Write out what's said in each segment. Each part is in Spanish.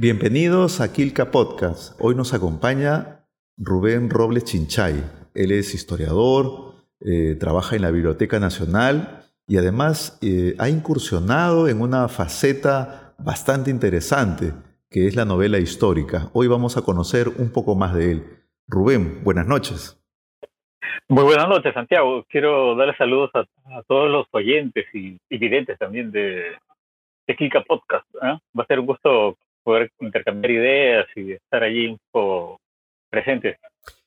Bienvenidos a Kilka Podcast. Hoy nos acompaña Rubén Robles Chinchay. Él es historiador, eh, trabaja en la Biblioteca Nacional y además eh, ha incursionado en una faceta bastante interesante, que es la novela histórica. Hoy vamos a conocer un poco más de él. Rubén, buenas noches. Muy buenas noches, Santiago. Quiero darle saludos a, todos los oyentes y, videntes también de, de Kilka Podcast. ¿eh? Va a ser un gusto poder intercambiar ideas y estar allí un poco presentes.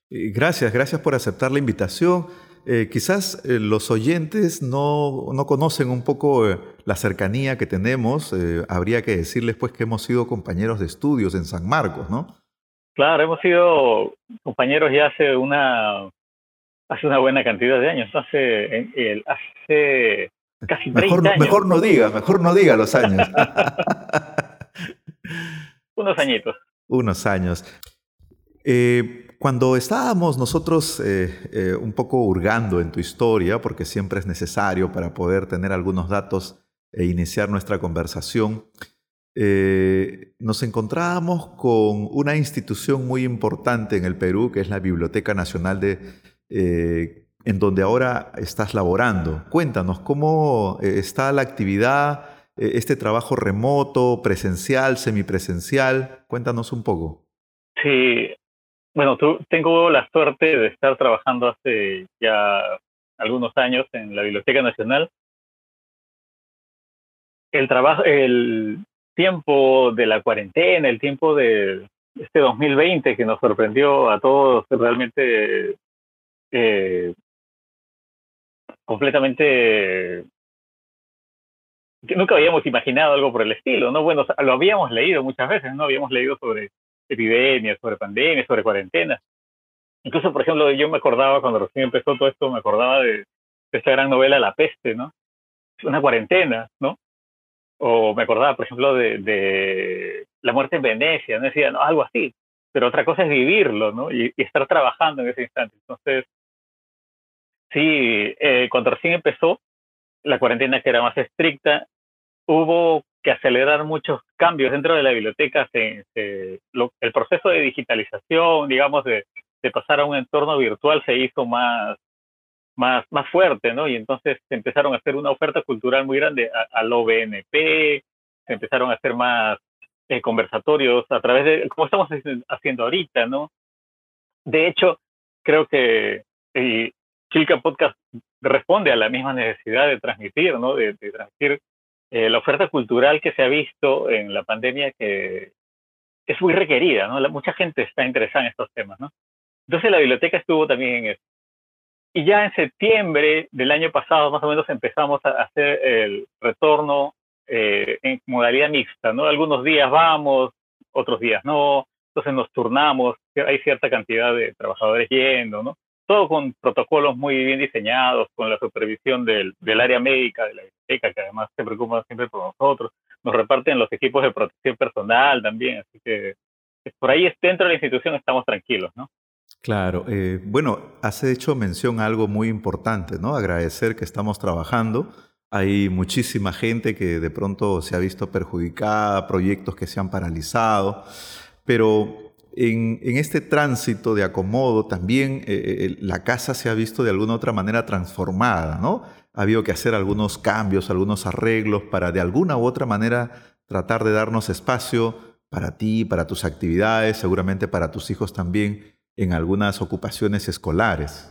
Gracias, gracias por aceptar la invitación. Eh, quizás eh, los oyentes no, no, conocen un poco eh, la cercanía que tenemos. habría que decirles pues que hemos sido compañeros de estudios en San Marcos, ¿no? Claro, hemos sido compañeros ya hace una hace una buena cantidad de años, hace el, hace casi 30 mejor, años. Mejor no diga, mejor no diga los años. Unos añitos. Unos años. Eh, cuando estábamos nosotros eh, eh, un poco hurgando en tu historia, porque siempre es necesario para poder tener algunos datos e iniciar nuestra conversación, nos encontrábamos con una institución muy importante en el Perú, que es la Biblioteca Nacional de, en donde ahora estás laborando. Cuéntanos, ¿cómo está la actividad, este trabajo remoto, presencial, semipresencial? Cuéntanos un poco. Sí, bueno, tú, tengo la suerte de estar trabajando hace ya algunos años en la Biblioteca Nacional. El trabajo, el tiempo de la cuarentena, el tiempo de este 2020 que nos sorprendió a todos realmente eh, completamente que nunca habíamos imaginado algo por el estilo, ¿no? Bueno, lo habíamos leído muchas veces, ¿no? Habíamos leído sobre epidemias, sobre pandemias, sobre cuarentenas. Incluso, por ejemplo, yo me acordaba cuando recién empezó todo esto, me acordaba de, esta gran novela La peste, ¿no? Una cuarentena, ¿no? O me acordaba, por ejemplo, de, de La muerte en Venecia, ¿no? Decía, no, algo así. Pero otra cosa es vivirlo, ¿no? Y, estar trabajando en ese instante. Entonces, sí, eh, cuando recién empezó, la cuarentena que era más estricta, hubo que acelerar muchos cambios dentro de la biblioteca. el proceso de digitalización, digamos, de, pasar a un entorno virtual se hizo más, más, más fuerte, ¿no? Y entonces se empezaron a hacer una oferta cultural muy grande al OBNP, se empezaron a hacer más eh, conversatorios a través de, como estamos haciendo ahorita, ¿no? De hecho, creo que eh, Podcast responde a la misma necesidad de transmitir, ¿no? de transmitir eh, la oferta cultural que se ha visto en la pandemia que es muy requerida, ¿no? mucha gente está interesada en estos temas, ¿no? Entonces la biblioteca estuvo también en eso. Y ya en septiembre del año pasado, más o menos, empezamos a hacer el retorno eh, en modalidad mixta, ¿no? Algunos días vamos, otros días no, entonces nos turnamos, hay cierta cantidad de trabajadores yendo, ¿no? Todo con protocolos muy bien diseñados, con la supervisión del, área médica de la biblioteca, que además se preocupa siempre por nosotros. Nos reparten los equipos de protección personal también, así que por ahí dentro de la institución estamos tranquilos, ¿no? Claro, eh, bueno, has hecho mención a algo muy importante, ¿no? Agradecer que estamos trabajando. Hay muchísima gente que de pronto se ha visto perjudicada, proyectos que se han paralizado, pero en, este tránsito de acomodo también eh, eh, la casa se ha visto de alguna otra manera transformada, ¿no? Ha habido que hacer algunos cambios, algunos arreglos para de alguna u otra manera tratar de darnos espacio para ti, para tus actividades, seguramente para tus hijos también en algunas ocupaciones escolares.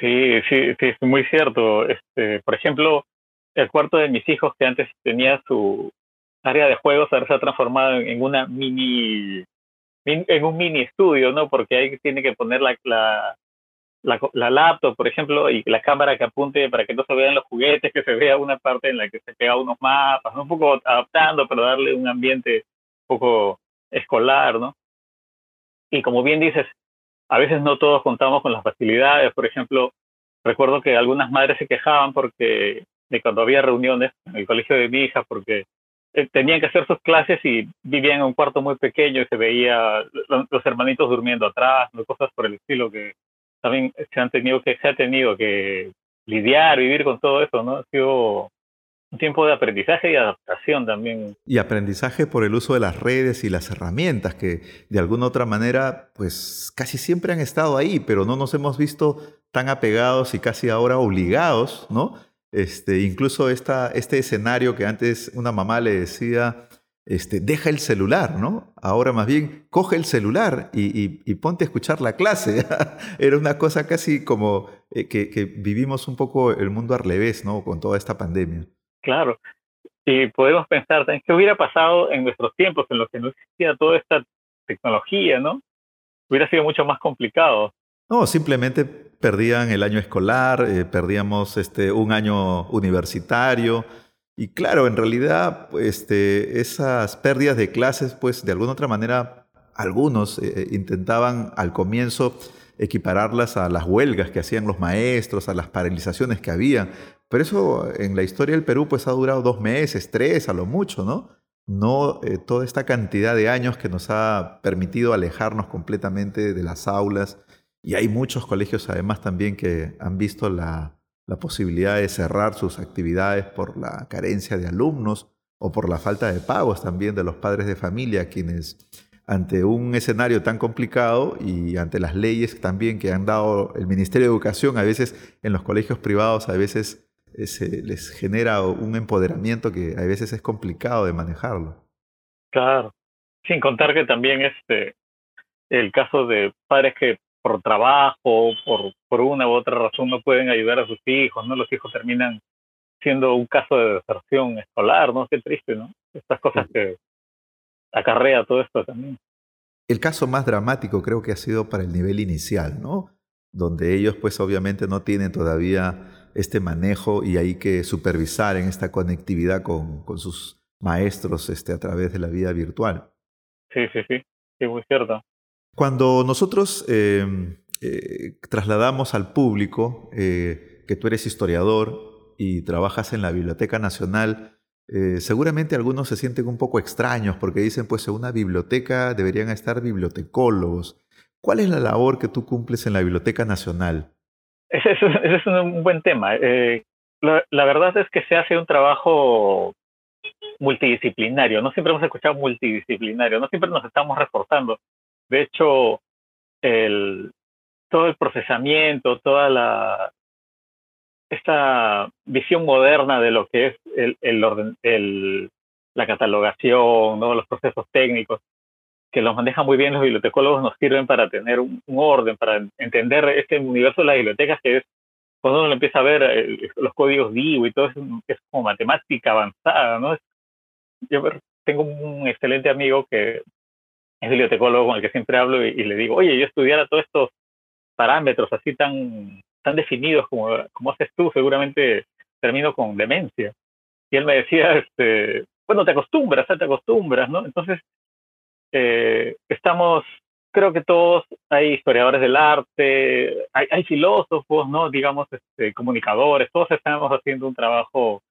Sí, sí, sí, es muy cierto. Este, por ejemplo, el cuarto de mis hijos que antes tenía su área de juegos ahora se ha transformado en una mini en un mini estudio, ¿no? Porque ahí tiene que poner la, la, la, laptop, por ejemplo, y la cámara que apunte para que no se vean los juguetes, que se vea una parte en la que se pega unos mapas, un poco adaptando, pero darle un ambiente un poco escolar, ¿no? Y como bien dices, a veces no todos contamos con las facilidades, por ejemplo, recuerdo que algunas madres se quejaban porque de cuando había reuniones en el colegio de mi hija, porque eh, tenían que hacer sus clases y vivían en un cuarto muy pequeño y se veía los hermanitos durmiendo atrás, cosas por el estilo que también se han tenido que se ha tenido que lidiar, vivir con todo eso, ¿no? Ha sido un tiempo de aprendizaje y adaptación también. Y aprendizaje por el uso de las redes y las herramientas que de alguna otra manera, pues casi siempre han estado ahí, pero no nos hemos visto tan apegados y casi ahora obligados, ¿no? Este, incluso esta, este escenario que antes una mamá le decía, este, deja el celular, ¿no? Ahora más bien, coge el celular y, ponte a escuchar la clase. Era una cosa casi como eh, que, vivimos un poco el mundo al revés, ¿no? Con toda esta pandemia. Claro. Y podemos pensar qué hubiera pasado en nuestros tiempos en los que no existía toda esta tecnología, ¿no? Hubiera sido mucho más complicado. No, simplemente perdían el año escolar, eh, perdíamos este, un año universitario. Y claro, en realidad, este, esas pérdidas de clases, pues de alguna otra manera, algunos eh, eh, intentaban al comienzo equipararlas a las huelgas que hacían los maestros, a las paralizaciones que había. Pero eso en la historia del Perú pues ha durado dos meses, tres a lo mucho, ¿no? No eh, toda esta cantidad de años que nos ha permitido alejarnos completamente de las aulas. Y hay muchos colegios además también que han visto la, posibilidad de cerrar sus actividades por la carencia de alumnos o por la falta de pagos también de los padres de familia, quienes ante un escenario tan complicado y ante las leyes también que han dado el Ministerio de Educación, a veces en los colegios privados, a veces eh, se les genera un empoderamiento que a veces es complicado de manejarlo. Claro, sin contar que también este el caso de padres que por trabajo, por, por una u otra razón no pueden ayudar a sus hijos, ¿no? Los hijos terminan siendo un caso de deserción escolar, ¿no? Qué triste, ¿no? Estas cosas que, acarrea todo esto también. El caso más dramático creo que ha sido para el nivel inicial, ¿no? Donde ellos pues obviamente no tienen todavía este manejo y hay que supervisar en esta conectividad con, con sus maestros este, a través de la vida virtual. Sí, sí, sí, sí, muy cierto. Cuando nosotros em, eh, trasladamos al público eh, que tú eres historiador y trabajas en la Biblioteca Nacional, eh, seguramente algunos se sienten un poco extraños porque dicen, pues en una biblioteca deberían estar bibliotecólogos. ¿Cuál es la labor que tú cumples en la Biblioteca Nacional? Ese es, un buen tema. Eh, la, verdad es que se hace un trabajo multidisciplinario. No siempre hemos escuchado multidisciplinario, no siempre nos estamos reforzando. De hecho, el, todo el procesamiento, toda la, esta visión moderna de lo que es el, orden, el, la catalogación, ¿no? los procesos técnicos, que los manejan muy bien los bibliotecólogos, nos sirven para tener un, orden, para entender este universo de las bibliotecas que es, cuando uno empieza a ver los códigos DIU y todo eso, es como matemática avanzada, ¿no? Yo tengo un excelente amigo que es bibliotecólogo con el que siempre hablo y, y le digo, oye, yo estudiara todos estos parámetros así tan tan definidos como, como haces tú, seguramente termino con demencia. Y él me decía, este, bueno, te acostumbras, te acostumbras, ¿no? Entonces, eh, estamos, creo que todos, hay historiadores del arte, hay, hay filósofos, ¿no? Digamos, este, comunicadores, todos estamos haciendo un trabajo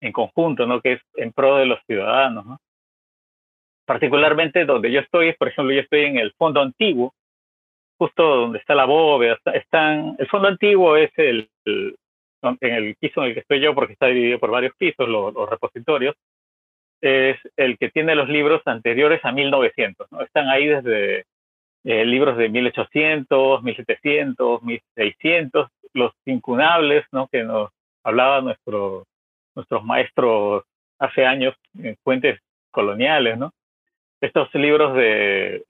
en conjunto, ¿no? Que es en pro de los ciudadanos, ¿no? Particularmente donde yo estoy, por ejemplo, yo estoy en el fondo antiguo, justo donde está la bóveda, están, el fondo antiguo es el, en el piso en el que estoy yo, porque está dividido por varios pisos, los, repositorios, es el que tiene los libros anteriores a 1900, ¿no? Están ahí desde eh, libros de 1800, 1700, 1600, los incunables, ¿no? Que nos hablaban nuestro, nuestros maestros hace años en fuentes coloniales, ¿no? Estos libros de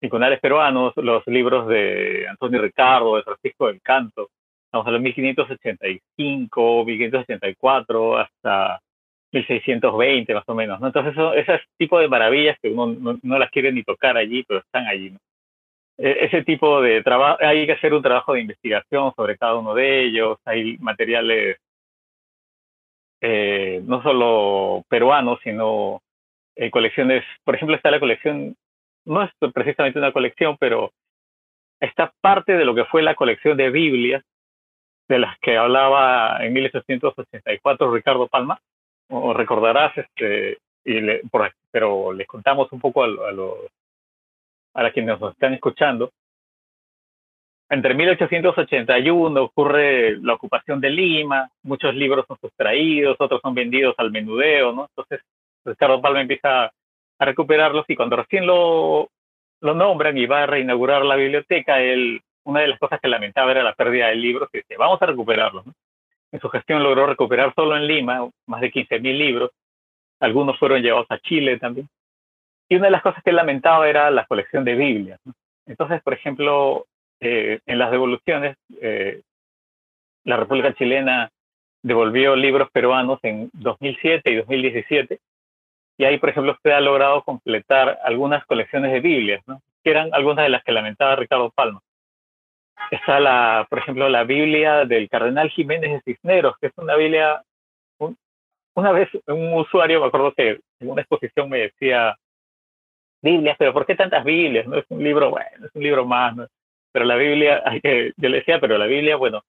tribunales peruanos, los libros de Antonio Ricardo, de Francisco del Canto, estamos en los 1585, 1584, hasta 1620 más o menos, ¿no? Entonces, eso, ese tipo de maravillas que uno no, las quiere ni tocar allí, pero están allí. E, ese tipo de trabajo, hay que hacer un trabajo de investigación sobre cada uno de ellos, hay materiales eh, no solo peruanos, sino eh, colecciones, por ejemplo, está la colección no es precisamente una colección, pero esta parte de lo que fue la colección de Biblias de las que hablaba en 1884 Ricardo Palma, o recordarás, este, y pero les contamos un poco a, los, a quienes nos están escuchando. entre 1881 ocurre la ocupación de Lima, muchos libros son sustraídos, otros son vendidos al menudeo, ¿no? Entonces Ricardo Palma empieza a recuperarlos y cuando recién lo, lo nombran y va a reinaugurar la biblioteca, él, una de las cosas que lamentaba era la pérdida de libros, y dice, vamos a recuperarlos. En su gestión logró recuperar solo en Lima más de 15.000 libros, algunos fueron llevados a Chile también. Y una de las cosas que lamentaba era la colección de Biblias. Entonces, por ejemplo, eh, en las devoluciones, eh, la República Chilena devolvió libros peruanos en 2007 y 2017 y ahí, por ejemplo, usted ha logrado completar algunas colecciones de Biblias, ¿no? que eran algunas de las que lamentaba Ricardo Palma. Está, la, por ejemplo, la Biblia del Cardenal Jiménez de Cisneros, que es una Biblia... una vez un usuario, me acuerdo que en una exposición me decía, Biblias, pero ¿por qué tantas Biblias? No es un libro, bueno, es un libro más, ¿no? pero la Biblia, yo le decía, pero la Biblia, bueno,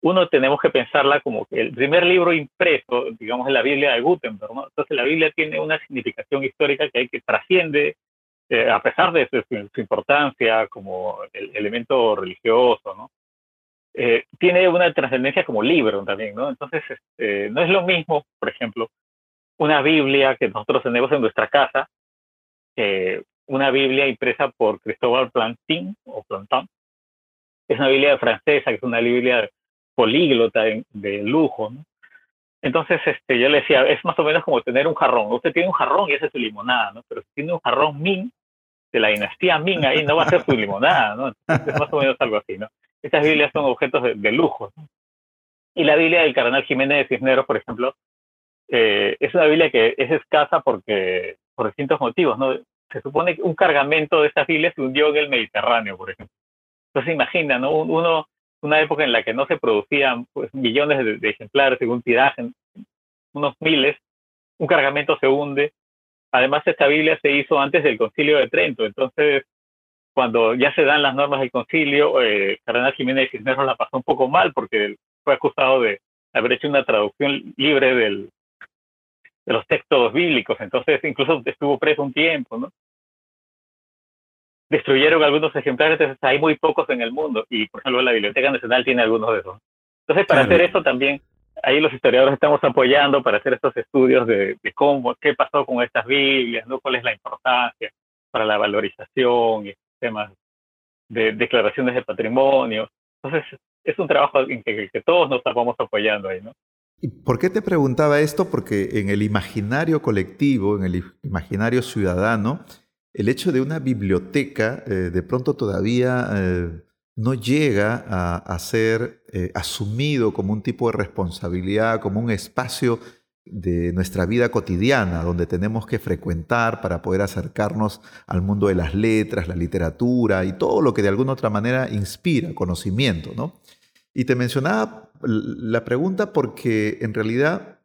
uno tenemos que pensarla como que el primer libro impreso, digamos, es la Biblia de Gutenberg, ¿no? Entonces la Biblia tiene una significación histórica que hay que trasciende, eh, a pesar de su, importancia como el elemento religioso, ¿no? Eh, tiene una trascendencia como libro también, ¿no? Entonces, este, no es lo mismo, por ejemplo, una Biblia que nosotros tenemos en nuestra casa, una Biblia impresa por Cristóbal Plantin o Plantin, es una Biblia francesa, que es una Biblia políglota de, lujo, ¿no? Entonces, este, yo le decía, es más o menos como tener un jarrón. Usted tiene un jarrón y esa es su limonada, ¿no? Pero si tiene un jarrón Ming, de la dinastía Ming, ahí no va a ser su limonada, ¿no? es más o menos algo así, ¿no? Estas Biblias son objetos de, lujo. ¿no? Y la Biblia del Cardenal Jiménez de Cisneros, por ejemplo, eh, es una Biblia que es escasa porque, por distintos motivos, ¿no? Se supone que un cargamento de estas Biblias se hundió en el Mediterráneo, por ejemplo. Entonces, imagina, ¿no? Uno una época en la que no se producían pues, millones de, ejemplares según tiraje, unos miles, un cargamento se hunde. Además, esta Biblia se hizo antes del concilio de Trento, entonces cuando ya se dan las normas del concilio, eh, Cardenal Jiménez Cisneros la pasó un poco mal porque fue acusado de haber hecho una traducción libre del, de los textos bíblicos, entonces incluso estuvo preso un tiempo, ¿no? Destruyeron algunos ejemplares, entonces hay muy pocos en el mundo y por ejemplo la Biblioteca Nacional tiene algunos de esos. Entonces para hacer eso también, ahí los historiadores estamos apoyando para hacer estos estudios de, cómo, qué pasó con estas Biblias, ¿no? cuál es la importancia para la valorización y temas de declaraciones de patrimonio. Entonces es un trabajo en que, que todos nos estamos apoyando ahí, ¿no? ¿Y por qué te preguntaba esto? Porque en el imaginario colectivo, en el imaginario ciudadano, el hecho de una biblioteca eh, de pronto todavía eh, no llega a, ser eh, asumido como un tipo de responsabilidad, como un espacio de nuestra vida cotidiana, donde tenemos que frecuentar para poder acercarnos al mundo de las letras, la literatura y todo lo que de alguna otra manera inspira conocimiento. ¿no? Y te mencionaba la pregunta porque en realidad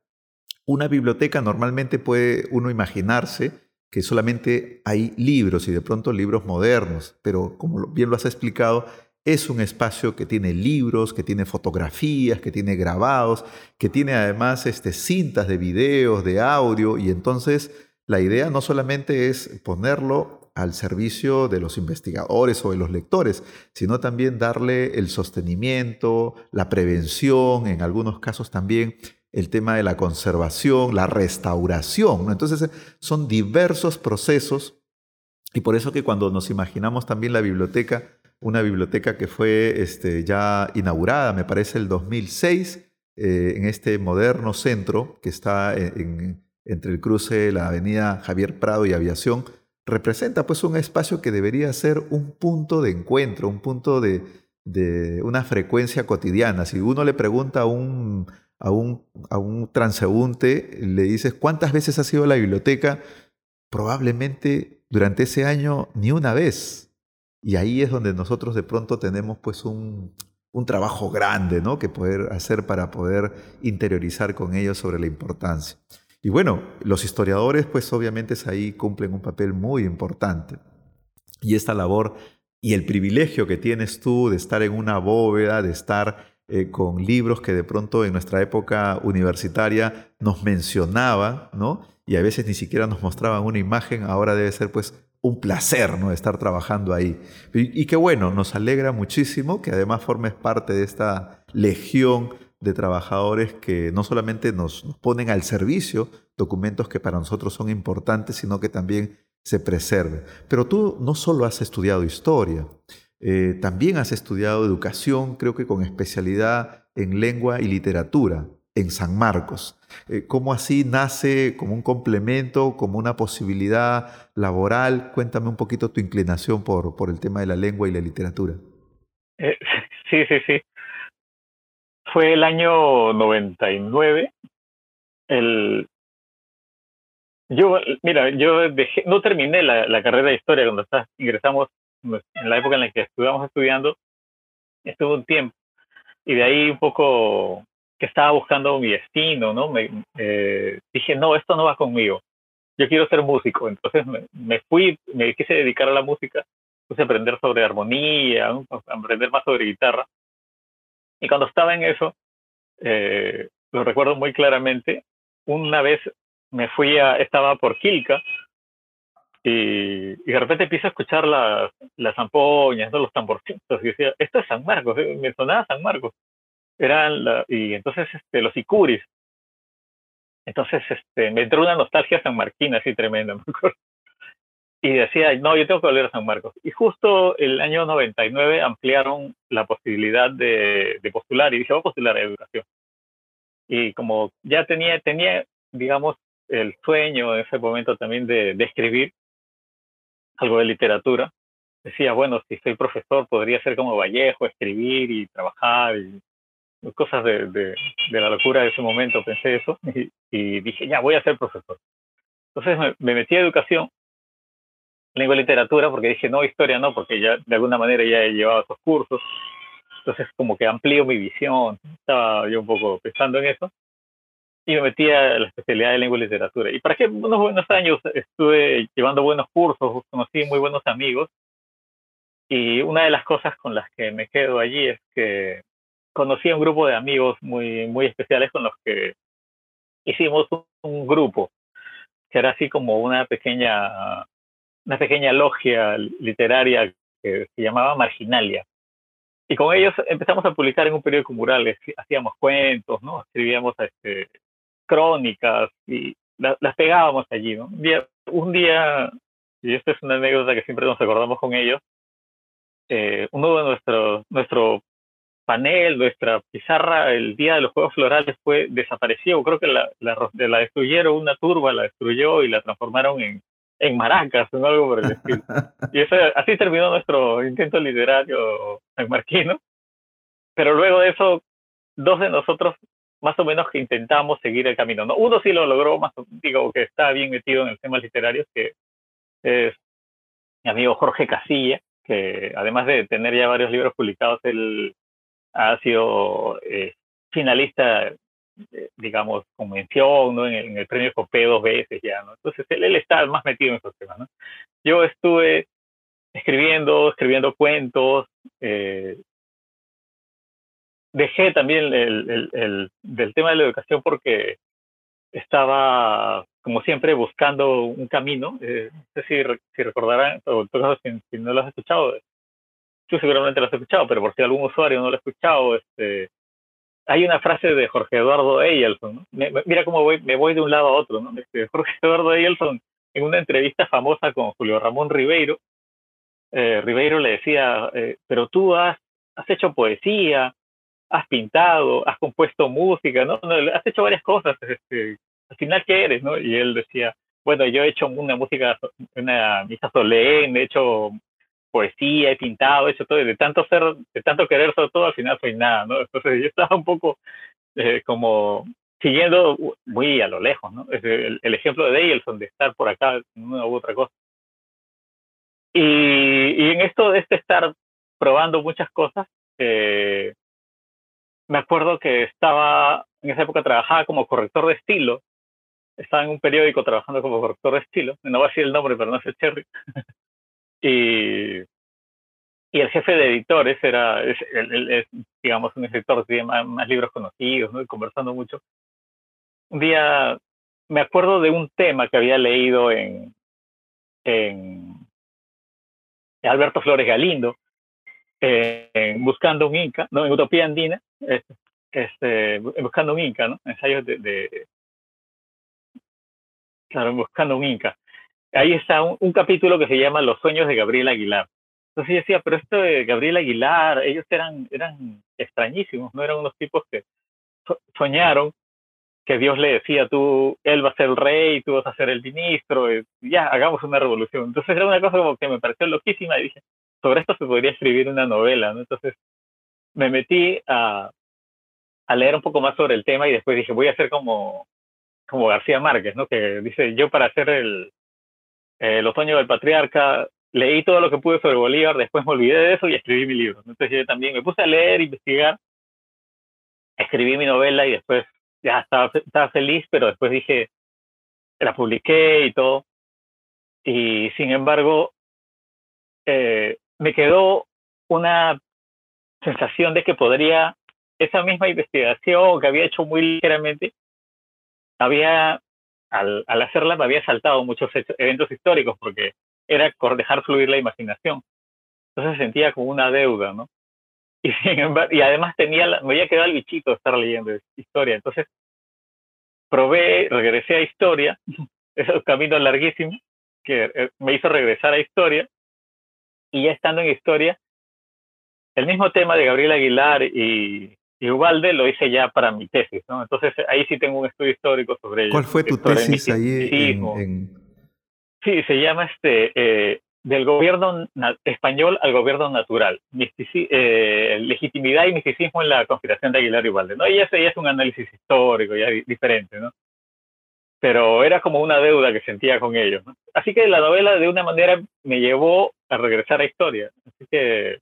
una biblioteca normalmente puede uno imaginarse que solamente hay libros y de pronto libros modernos, pero como bien lo has explicado, es un espacio que tiene libros, que tiene fotografías, que tiene grabados, que tiene además este, cintas de videos, de audio, y entonces la idea no solamente es ponerlo al servicio de los investigadores o de los lectores, sino también darle el sostenimiento, la prevención, en algunos casos también el tema de la conservación, la restauración. Entonces son diversos procesos y por eso que cuando nos imaginamos también la biblioteca, una biblioteca que fue este, ya inaugurada, me parece el 2006, eh, en este moderno centro que está entre el cruce de la avenida Javier Prado y Aviación, representa pues un espacio que debería ser un punto de encuentro, un punto de, de una frecuencia cotidiana. Si uno le pregunta a un a un, a un transeúnte, le dices, ¿cuántas veces has ido a la biblioteca? Probablemente durante ese año ni una vez. Y ahí es donde nosotros de pronto tenemos pues un, un trabajo grande ¿no? que poder hacer para poder interiorizar con ellos sobre la importancia. Y bueno, los historiadores pues obviamente ahí cumplen un papel muy importante. Y esta labor y el privilegio que tienes tú de estar en una bóveda, de estar eh, con libros que de pronto en nuestra época universitaria nos mencionaban, ¿no? Y a veces ni siquiera nos mostraban una imagen, ahora debe ser pues un placer ¿no? estar trabajando ahí. Y, qué bueno, nos alegra muchísimo que además formes parte de esta legión de trabajadores que no solamente nos, ponen al servicio documentos que para nosotros son importantes, sino que también se preserven. Pero tú no solo has estudiado historia, eh, también has estudiado educación, creo que con especialidad en lengua y literatura en San Marcos. Eh, ¿Cómo así nace como un complemento, como una posibilidad laboral? Cuéntame un poquito tu inclinación por, por el tema de la lengua y la literatura. Eh, sí, sí, sí. Fue el año 99. El... Yo, mira, yo dejé, no terminé la, la carrera de historia cuando ingresamos en la época en la que estuvimos estudiando. Estuve un tiempo y de ahí un poco que estaba buscando mi destino, ¿no? Me, eh, dije, no, esto no va conmigo. Yo quiero ser músico. Entonces me, fui, me quise dedicar a la música, puse a aprender sobre armonía, a aprender más sobre guitarra. Y cuando estaba en eso, eh, lo recuerdo muy claramente, una vez me fui a, estaba por Quilca, y, de repente empiezo a escuchar las, las zampoñas, ¿no? los tamborcitos, y decía, esto es San Marcos, ¿eh? me sonaba San Marcos eran y entonces este, los icuris. Entonces este, me entró una nostalgia San Marquín así tremenda, me acuerdo. Y decía, no, yo tengo que volver a San Marcos. Y justo el año 99 ampliaron la posibilidad de, de postular y dije, voy a postular a educación. Y como ya tenía, tenía, digamos, el sueño en ese momento también de, de escribir algo de literatura, decía, bueno, si soy profesor podría ser como Vallejo, escribir y trabajar y cosas de, de, la locura de ese momento, pensé eso y, dije, ya, voy a ser profesor. Entonces me, metí a educación, lengua y literatura, porque dije, no, historia no, porque ya de alguna manera ya he llevado esos cursos. Entonces como que amplío mi visión, estaba yo un poco pensando en eso y me metí a la especialidad de lengua y literatura. Y para qué unos buenos años estuve llevando buenos cursos, conocí muy buenos amigos. Y una de las cosas con las que me quedo allí es que conocí a un grupo de amigos muy, muy especiales con los que hicimos un, grupo que era así como una pequeña, una pequeña logia literaria que se llamaba Marginalia. Y con ellos empezamos a publicar en un periódico mural, hacíamos cuentos, ¿no? Escribíamos este, crónicas y las pegábamos allí, ¿no? Un día, un día, y esta es una anécdota que siempre nos acordamos con ellos, eh, uno de nuestros, nuestro panel, nuestra pizarra, el día de los Juegos Florales fue desapareció. Creo que la, la, la destruyeron, una turba la destruyó y la transformaron en, en maracas o algo por el estilo. Y eso, así terminó nuestro intento literario marquino Pero luego de eso, dos de nosotros más o menos que intentamos seguir el camino. ¿no? Uno sí lo logró, más digo que está bien metido en el tema literario, que es mi amigo Jorge Casilla, que además de tener ya varios libros publicados, él ha sido eh, finalista, eh, digamos, convención, ¿no? En el, premio Copé dos veces ya, ¿no? Entonces él, él, está más metido en esos temas, ¿no? Yo estuve escribiendo, escribiendo cuentos, eh, dejé también el, el, el, del tema de la educación porque estaba, como siempre, buscando un camino. Eh, no sé si, si recordarán, o si, si no lo has escuchado, tú seguramente lo has escuchado, pero por si algún usuario no lo ha escuchado, este, hay una frase de Jorge Eduardo Eyelson, mira cómo voy, me voy de un lado a otro, ¿no? Este, Jorge Eduardo Eyelson, en una entrevista famosa con Julio Ramón Ribeiro, eh, Ribeiro le decía, eh, pero tú has, has hecho poesía, has pintado, has compuesto música, ¿no? has hecho varias cosas, este, al final, ¿qué eres, no? Y él decía, bueno, yo he hecho una música, una misa solemne, he hecho poesía, he pintado, he hecho todo, de tanto ser, de tanto querer sobre todo, al final soy nada, ¿no? Entonces yo estaba un poco eh, como siguiendo muy a lo lejos, ¿no? El, el ejemplo de Daleson, de estar por acá una u otra cosa. Y, y en esto de este estar probando muchas cosas, eh, me acuerdo que estaba, en esa época trabajaba como corrector de estilo, estaba en un periódico trabajando como corrector de estilo, no voy a decir el nombre, pero no es el Cherry. Y, y el jefe de editores era, es, digamos, un escritor que tiene más, libros conocidos, ¿no? Y conversando mucho. Un día me acuerdo de un tema que había leído en, en, Alberto Flores Galindo, eh, Buscando un Inca, no, en Utopía Andina, este, Buscando un Inca, ¿no? Ensayos de, de claro, Buscando un Inca. Ahí está un, capítulo que se llama Los sueños de Gabriel Aguilar. Entonces yo decía, pero esto de Gabriel Aguilar, ellos eran, eran extrañísimos, no eran unos tipos que soñaron que Dios le decía, tú, él va a ser el rey, tú vas a ser el ministro, ya, hagamos una revolución. Entonces era una cosa como que me pareció loquísima y dije, sobre esto se podría escribir una novela, ¿no? Entonces me metí a, leer un poco más sobre el tema y después dije, voy a hacer como, como García Márquez, ¿no? Que dice, yo para hacer el, el otoño del patriarca, leí todo lo que pude sobre Bolívar, después me olvidé de eso y escribí mi libro. Entonces yo también me puse a leer, investigar, escribí mi novela y después ya estaba, estaba feliz, pero después dije, la publiqué y todo. Y sin embargo, eh, me quedó una sensación de que podría, esa misma investigación que había hecho muy ligeramente, había, al, al hacerla, me había saltado muchos eventos históricos porque era dejar fluir la imaginación. Entonces sentía como una deuda, ¿no? Y, además tenía me había quedado el bichito de estar leyendo historia. Entonces probé, regresé a historia, esos caminos larguísimos que eh, me hizo regresar a historia y ya estando en historia, el mismo tema de Gabriel Aguilar y, y Ubalde lo hice ya para mi tesis, ¿no? Entonces ahí sí tengo un estudio histórico sobre ello. ¿Cuál fue tu tesis ahí Sí, se llama este eh, del gobierno español al gobierno natural, eh, legitimidad y misticismo en la conspiración de Aguilar y Ubalde, ¿no? Y ese ya es un análisis histórico ya diferente, ¿no? pero era como una deuda que sentía con ellos. Así que la novela de una manera me llevó a regresar a historia. Así que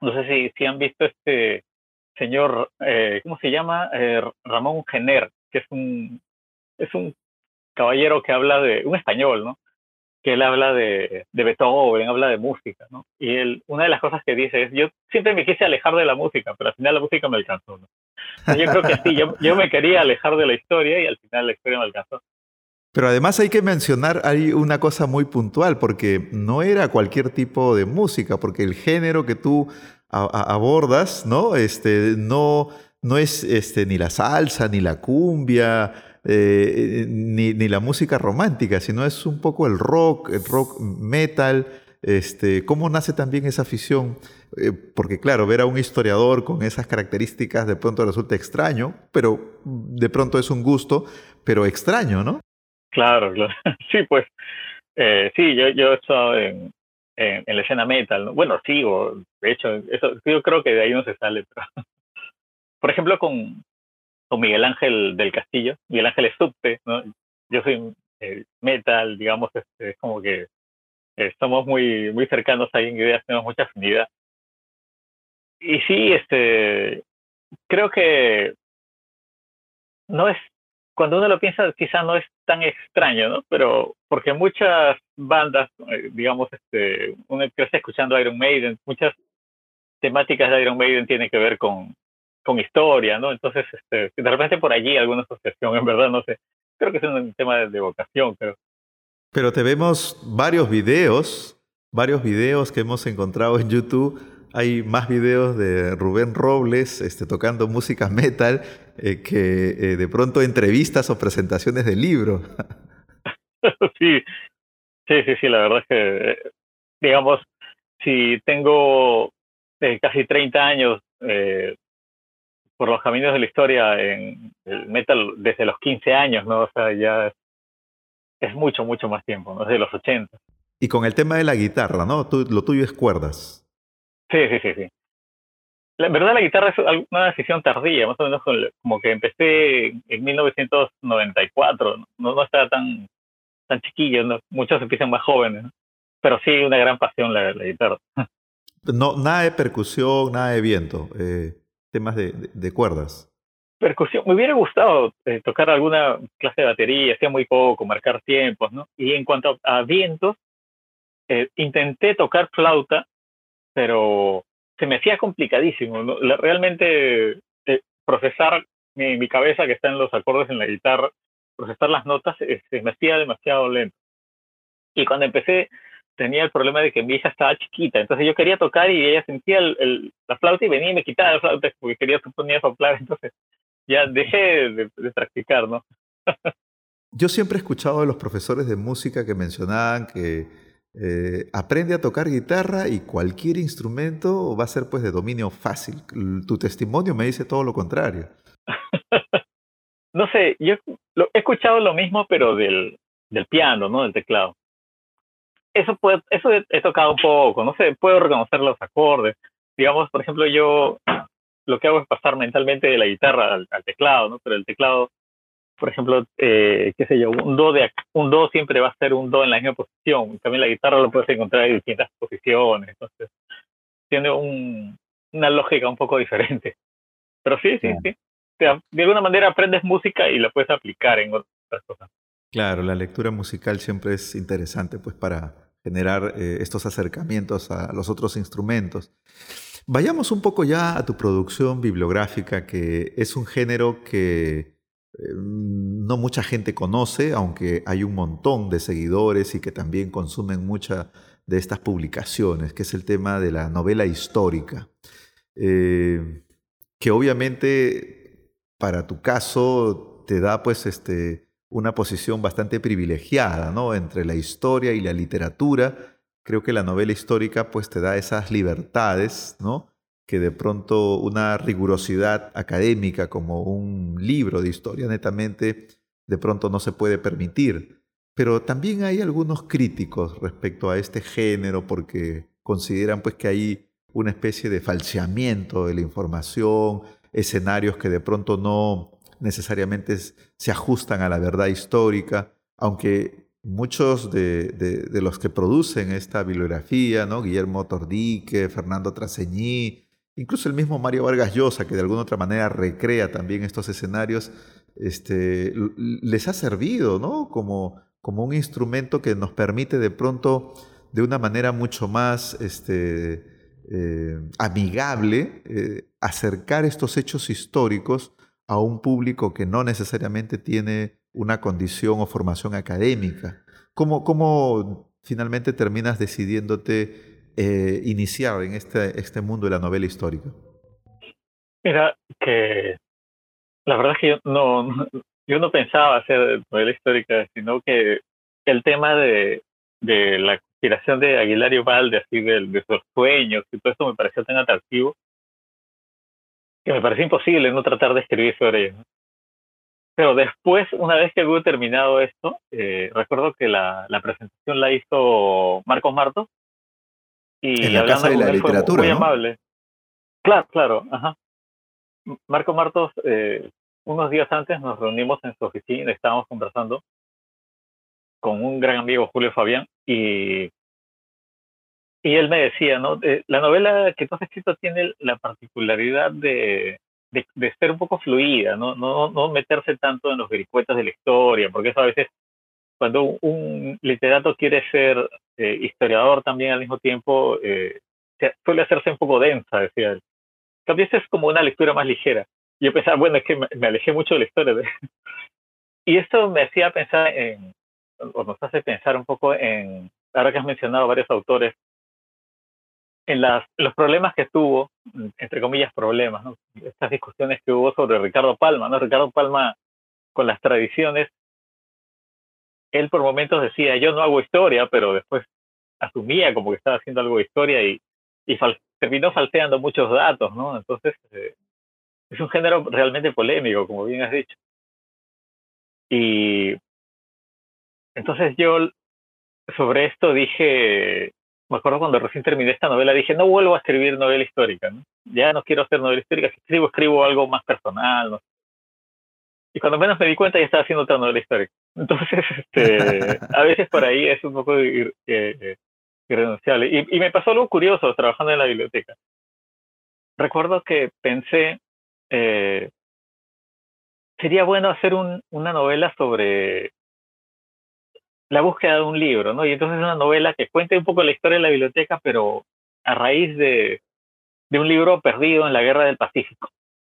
no sé si, si han visto este señor, eh, ¿cómo se llama? Eh, Ramón Gener, que es un, es un caballero que habla de, un español, ¿no? Que él habla de, de Beethoven, habla de música, ¿no? Y él, una de las cosas que dice es, yo siempre me quise alejar de la música, pero al final la música me alcanzó, ¿no? Yo creo que sí, yo, yo me quería alejar de la historia y al final la historia me alcanzó. Pero además hay que mencionar, hay una cosa muy puntual, porque no era cualquier tipo de música, porque el género que tú abordas, ¿no? Este, no, no es este, ni la salsa, ni la cumbia, eh, ni, ni, la música romántica, sino es un poco el rock, el rock metal. Este, ¿Cómo nace también esa afición? Eh, porque claro, ver a un historiador con esas características de pronto resulta extraño, pero de pronto es un gusto, pero extraño, ¿no? Claro, claro. Sí, pues, eh, sí, yo, yo he estado en, en, la escena metal, ¿no? Bueno, sigo, de hecho, eso, yo creo que de ahí no se sale, pero... Por ejemplo, con, con Miguel Ángel del Castillo, Miguel Ángel es subte, ¿no? Yo soy eh, metal, digamos, este, es como que estamos muy, muy cercanos ahí en ideas, tenemos mucha afinidad y sí, este, creo que no es, cuando uno lo piensa, quizá no es tan extraño, ¿no? Pero porque muchas bandas, eh, digamos, este, uno crece escuchando Iron Maiden, muchas temáticas de Iron Maiden tienen que ver con, con historia, ¿no? Entonces, este, de repente por allí alguna asociación, en verdad, no sé. Creo que es un tema de, de vocación, creo. Pero te vemos varios videos, varios videos que hemos encontrado en YouTube hay más videos de Rubén Robles este, tocando música metal eh, que eh, de pronto entrevistas o presentaciones de libros. sí, sí, sí, sí, la verdad es que, digamos, si tengo eh, casi 30 años por los caminos de la historia en el metal desde los 15 años, ¿no? O sea, ya es, mucho, mucho más tiempo, ¿no? Desde los 80. Y con el tema de la guitarra, ¿no? lo tuyo es cuerdas. Sí, sí, sí, sí. La verdad la guitarra es una decisión tardía, más o menos como que empecé en 1994, no, no estaba tan, tan chiquillo, ¿no? muchos empiezan más jóvenes, pero sí una gran pasión la, guitarra. No, nada de percusión, nada de viento, eh, temas de, de, cuerdas. Percusión, me hubiera gustado eh, tocar alguna clase de batería, hacía muy poco, marcar tiempos, ¿no? Y en cuanto a, vientos, eh, intenté tocar flauta, pero se me hacía complicadísimo. Realmente eh, procesar mi, cabeza que está en los acordes en la guitarra, procesar las notas, se me hacía demasiado lento. Y cuando empecé tenía el problema de que mi hija estaba chiquita, entonces yo quería tocar y ella sentía el, la flauta y venía y me quitaba la flauta porque quería a soplar, entonces ya dejé de, practicar, ¿no? yo siempre he escuchado de los profesores de música que mencionaban que eh, aprende a tocar guitarra y cualquier instrumento va a ser pues de dominio fácil. Tu testimonio me dice todo lo contrario. no sé, yo he escuchado lo mismo, pero del, del piano, ¿no? Del teclado. Eso, puede, eso he, tocado un poco, no sé, puedo reconocer los acordes. Digamos, por ejemplo, yo lo que hago es pasar mentalmente de la guitarra al, teclado, ¿no? Pero el teclado, por ejemplo, eh, qué sé yo, un do, de, un do siempre va a ser un do en la misma posición. También la guitarra lo puedes encontrar en distintas posiciones. Entonces, tiene un, una lógica un poco diferente. Pero sí, sí, sí. de alguna manera aprendes música y la puedes aplicar en otras cosas. Claro, la lectura musical siempre es interesante pues para generar eh, estos acercamientos a los otros instrumentos. Vayamos un poco ya a tu producción bibliográfica, que es un género que no mucha gente conoce, aunque hay un montón de seguidores y que también consumen muchas de estas publicaciones, que es el tema de la novela histórica, eh, que obviamente para tu caso te da pues este una posición bastante privilegiada, ¿no? Entre la historia y la literatura. Creo que la novela histórica pues te da esas libertades, ¿no? Que de pronto una rigurosidad académica como un libro de historia netamente de pronto no se puede permitir. Pero también hay algunos críticos respecto a este género porque consideran pues que hay una especie de falseamiento de la información, escenarios que de pronto no necesariamente se ajustan a la verdad histórica, aunque muchos de, los que producen esta bibliografía, ¿no? Guillermo Tordique, Fernando Traseñí, incluso el mismo Mario Vargas Llosa, que de alguna otra manera recrea también estos escenarios, este, les ha servido ¿no? como, como un instrumento que nos permite de pronto, de una manera mucho más este, eh, amigable, eh, acercar estos hechos históricos a un público que no necesariamente tiene una condición o formación académica. ¿Cómo, cómo finalmente terminas decidiéndote eh, iniciar en este, este mundo de la novela histórica? Mira, que la verdad es que yo no, yo no pensaba hacer novela histórica, sino que el tema de, de la conspiración de Aguilar y Valde, así de, de sus sueños y todo esto me pareció tan atractivo que me parecía imposible no tratar de escribir sobre ello. Pero después, una vez que hubo terminado esto, eh, recuerdo que la, la, presentación la hizo Marcos Martos. Y en la Casa de la Literatura, muy, amable. Claro, claro, ajá. Marcos Martos, eh, unos días antes nos reunimos en su oficina, estábamos conversando con un gran amigo, Julio Fabián, y y él me decía, ¿no? la novela que tú has escrito tiene la particularidad de, de, ser un poco fluida, ¿no? No, no meterse tanto en los vericuetos de la historia, porque eso a veces, cuando un, literato quiere ser eh, historiador también al mismo tiempo, eh, suele hacerse un poco densa, decía él. También es como una lectura más ligera. Yo pensaba, bueno, es que me, alejé mucho de la historia. y esto me hacía pensar en, o nos hace pensar un poco en, ahora que has mencionado varios autores en las, los problemas que tuvo, entre comillas problemas, ¿no? estas discusiones que hubo sobre Ricardo Palma, ¿no? Ricardo Palma con las tradiciones, él por momentos decía, yo no hago historia, pero después asumía como que estaba haciendo algo de historia y, y terminó falseando muchos datos, ¿no? Entonces, eh, es un género realmente polémico, como bien has dicho. Y entonces yo sobre esto dije, me acuerdo cuando recién terminé esta novela, dije, no vuelvo a escribir novela histórica. Ya no quiero hacer novela histórica, si escribo, escribo algo más personal, ¿no? Y cuando menos me di cuenta ya estaba haciendo otra novela histórica. Entonces, este, a veces por ahí es un poco ir, eh, irrenunciable. Y, y, me pasó algo curioso trabajando en la biblioteca. Recuerdo que pensé, eh, sería bueno hacer un, una novela sobre la búsqueda de un libro, ¿no? Y entonces es una novela que cuenta un poco la historia de la biblioteca, pero a raíz de, de un libro perdido en la Guerra del Pacífico.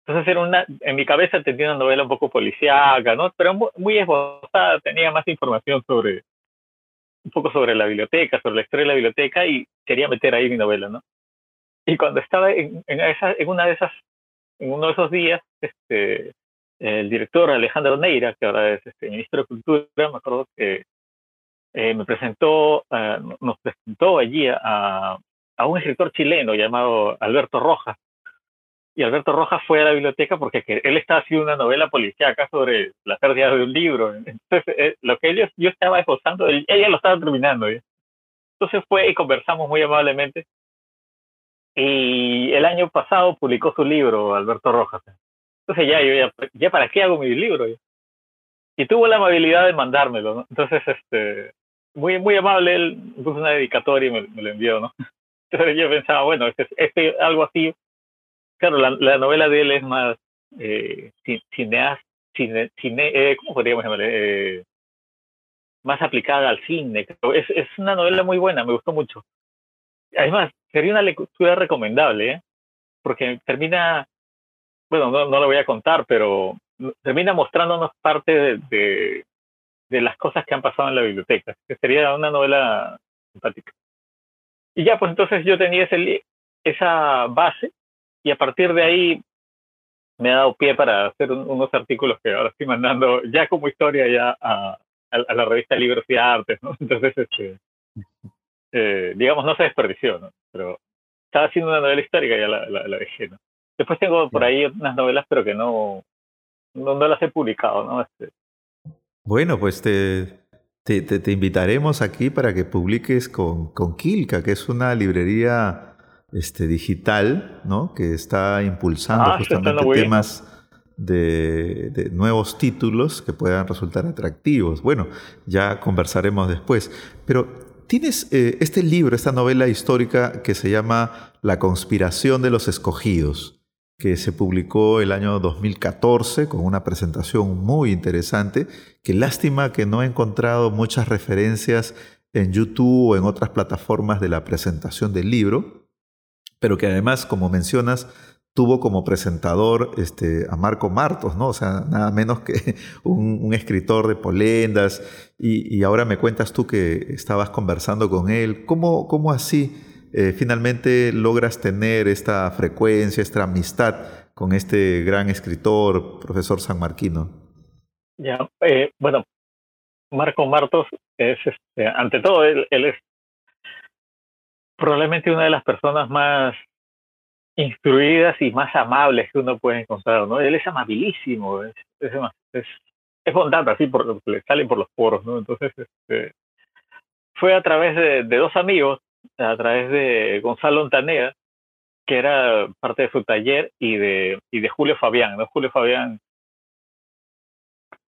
Entonces era una, en mi cabeza tenía una novela un poco policíaca, ¿no? Pero muy, esbozada, tenía más información sobre, un poco sobre la biblioteca, sobre la historia de la biblioteca y quería meter ahí mi novela, ¿no? Y cuando estaba en, en, esa, en una de esas, en uno de esos días, este, el director Alejandro Neira, que ahora es este, ministro de Cultura, me acuerdo que eh, me presentó, uh, nos presentó allí a, a un escritor chileno llamado Alberto Rojas, y Alberto Rojas fue a la biblioteca porque él estaba haciendo una novela policíaca sobre la pérdida de un libro. Entonces, eh, lo que ellos, yo estaba esbozando, ella lo estaba terminando. Entonces fue y conversamos muy amablemente. Y el año pasado publicó su libro, Alberto Rojas. Entonces ya, yo ya, ya para qué hago mi libro. Y tuvo la amabilidad de mandármelo, Entonces, este, muy, muy amable, él puso una dedicatoria y me, me lo envió, ¿no? Entonces yo pensaba, bueno, este, este, algo así claro, la, la, novela de él es más eh, cine, cine eh, ¿cómo podríamos llamarle? Eh, más aplicada al cine. Es, es una novela muy buena, me gustó mucho. Además, sería una lectura recomendable, ¿eh? porque termina, bueno, no, no lo voy a contar, pero termina mostrándonos parte de, de, de, las cosas que han pasado en la biblioteca, que sería una novela simpática. Y ya, pues entonces yo tenía ese, esa base y a partir de ahí me ha dado pie para hacer unos artículos que ahora estoy mandando ya como historia ya a, a, la revista Libros y Artes, ¿no? Entonces, este, eh, digamos, no se desperdició, ¿no? Pero estaba haciendo una novela histórica y ya la, la, la, dejé, ¿no? Después tengo por ahí unas novelas, pero que no, no, no las he publicado, ¿no? Este, bueno, pues te, te, te, te, invitaremos aquí para que publiques con, con Kilka, que es una librería este, digital, ¿no? que está impulsando ah, justamente temas de, de, nuevos títulos que puedan resultar atractivos. Bueno, ya conversaremos después. Pero tienes eh, este libro, esta novela histórica que se llama La conspiración de los escogidos, que se publicó el año 2014 con una presentación muy interesante. Qué lástima que no he encontrado muchas referencias en YouTube o en otras plataformas de la presentación del libro pero que además, como mencionas, tuvo como presentador este, a Marco Martos, ¿no? O sea, nada menos que un, escritor de polendas. Y, ahora me cuentas tú que estabas conversando con él. ¿Cómo, cómo así eh, finalmente logras tener esta frecuencia, esta amistad con este gran escritor, profesor San Marquino? Ya, eh, bueno, Marco Martos es, este, ante todo, él es probablemente una de las personas más instruidas y más amables que uno puede encontrar, ¿no? Él es amabilísimo, es, es, bondad así, por, le salen por los poros, ¿no? Entonces, este, fue a través de, dos amigos, a través de Gonzalo Ontaneda, que era parte de su taller, y de, y de Julio Fabián, ¿no? Julio Fabián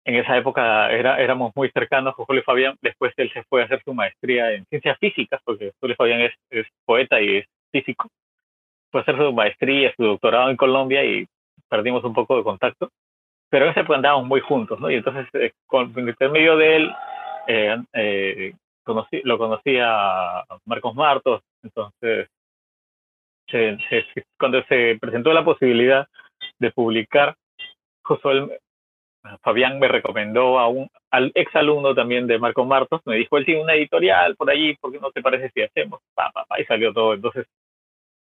en esa época era, éramos muy cercanos con Julio Fabián. Después él se fue a hacer su maestría en ciencias físicas, porque Julio Fabián es, poeta y es físico. Fue a hacer su maestría, su doctorado en Colombia y perdimos un poco de contacto. Pero en ese época andábamos muy juntos, ¿no? Y entonces, eh, con el intermedio de él, eh, eh, lo conocí a Marcos Martos. Entonces, se, cuando se presentó la posibilidad de publicar, justo Fabián me recomendó a un al ex alumno también de Marco Martos, me dijo, él tiene una editorial por allí, ¿por qué no te parece si hacemos? Pa, pa, pa, y salió todo. Entonces,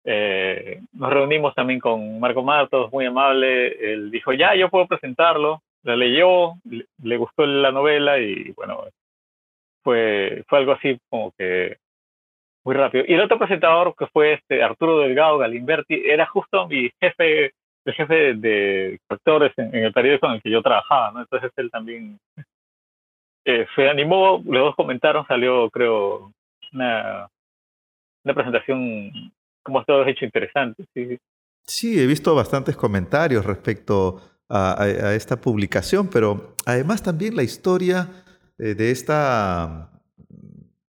eh, nos reunimos también con Marco Martos, muy amable. Él dijo, ya, yo puedo presentarlo. La leyó, le, gustó la novela y bueno, fue, fue algo así como que muy rápido. Y el otro presentador que fue este Arturo Delgado Galimberti era justo mi jefe el jefe de, actores en, el periódico en el que yo trabajaba, ¿no? Entonces él también eh, se animó, los dos comentaron, salió, creo, una, una presentación, como todos hecho, interesante. Sí. sí, he visto bastantes comentarios respecto a esta publicación, pero además también la historia eh, de esta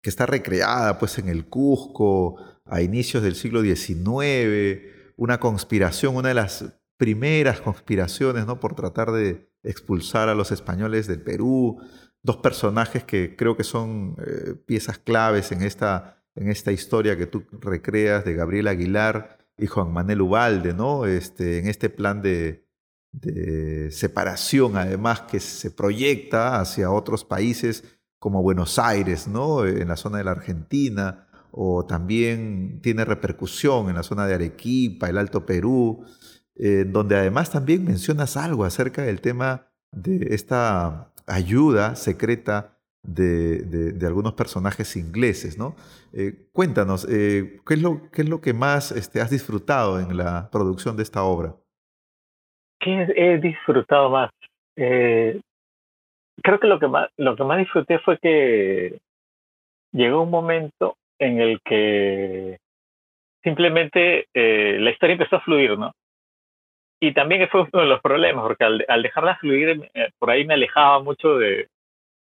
que está recreada pues en el Cusco a inicios del siglo XIX, una conspiración, una de las primeras conspiraciones, ¿no? Por tratar de expulsar a los españoles del Perú. Dos personajes que creo que son eh, piezas claves en esta, en esta historia que tú recreas de Gabriel Aguilar y Juan Manuel Ubalde, ¿no? Este, en este plan de, de separación, además, que se proyecta hacia otros países como Buenos Aires, ¿no? En la zona de la Argentina, o también tiene repercusión en la zona de Arequipa, el Alto Perú, donde además también mencionas algo acerca del tema de esta ayuda secreta de, algunos personajes ingleses, ¿no? Eh, cuéntanos, eh, ¿qué, es lo, ¿qué es lo que más este, has disfrutado en la producción de esta obra? ¿Qué he disfrutado más? Eh, creo que lo que más lo que más disfruté fue que llegó un momento en el que simplemente la historia empezó a fluir, ¿no? Y también fue uno de los problemas, porque al, al dejarla fluir, por ahí me alejaba mucho de,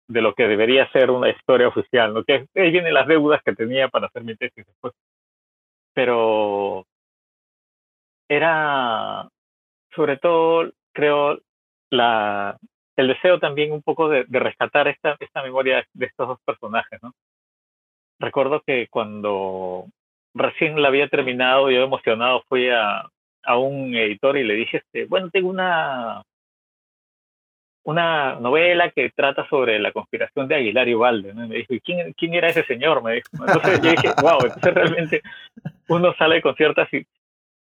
de lo que debería ser una historia oficial, ¿no? Que ahí vienen las deudas que tenía para hacer mi tesis después. Pero era, sobre todo, creo, la, el deseo también un poco de, rescatar esta, esta memoria de estos dos personajes, ¿no? Recuerdo que cuando recién la había terminado, yo emocionado fui a, a un editor y le dije, este, bueno, tengo una una novela que trata sobre la conspiración de Aguilar y Valde. ¿no? me dijo, ¿y quién, quién era ese señor? Me dijo. Entonces yo dije, wow, entonces realmente uno sale con ciertas...